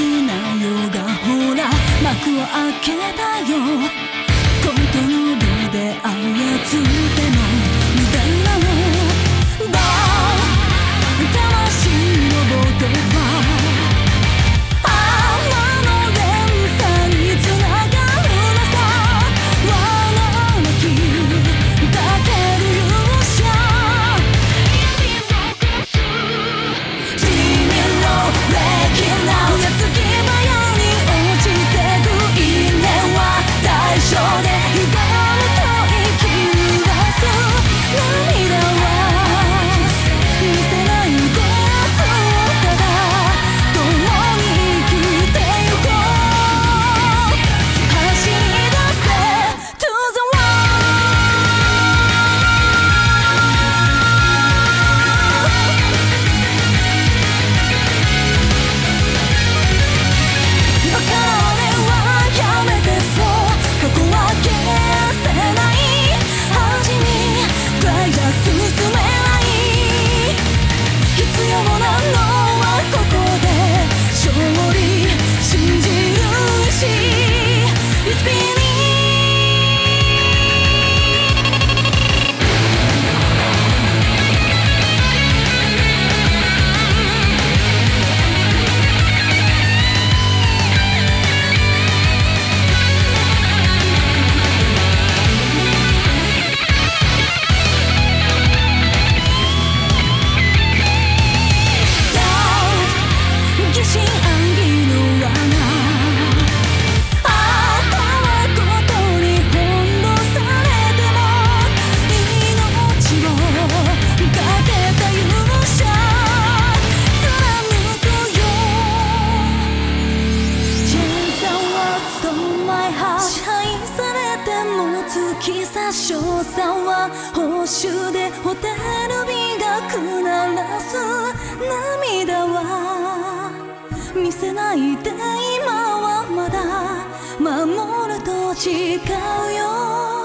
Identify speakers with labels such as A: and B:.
A: くなよがほら幕を開けたよ。コントロールで操ってもきさ少佐は報酬でホテル美学ならす涙は見せないで今はまだ守ると誓うよ。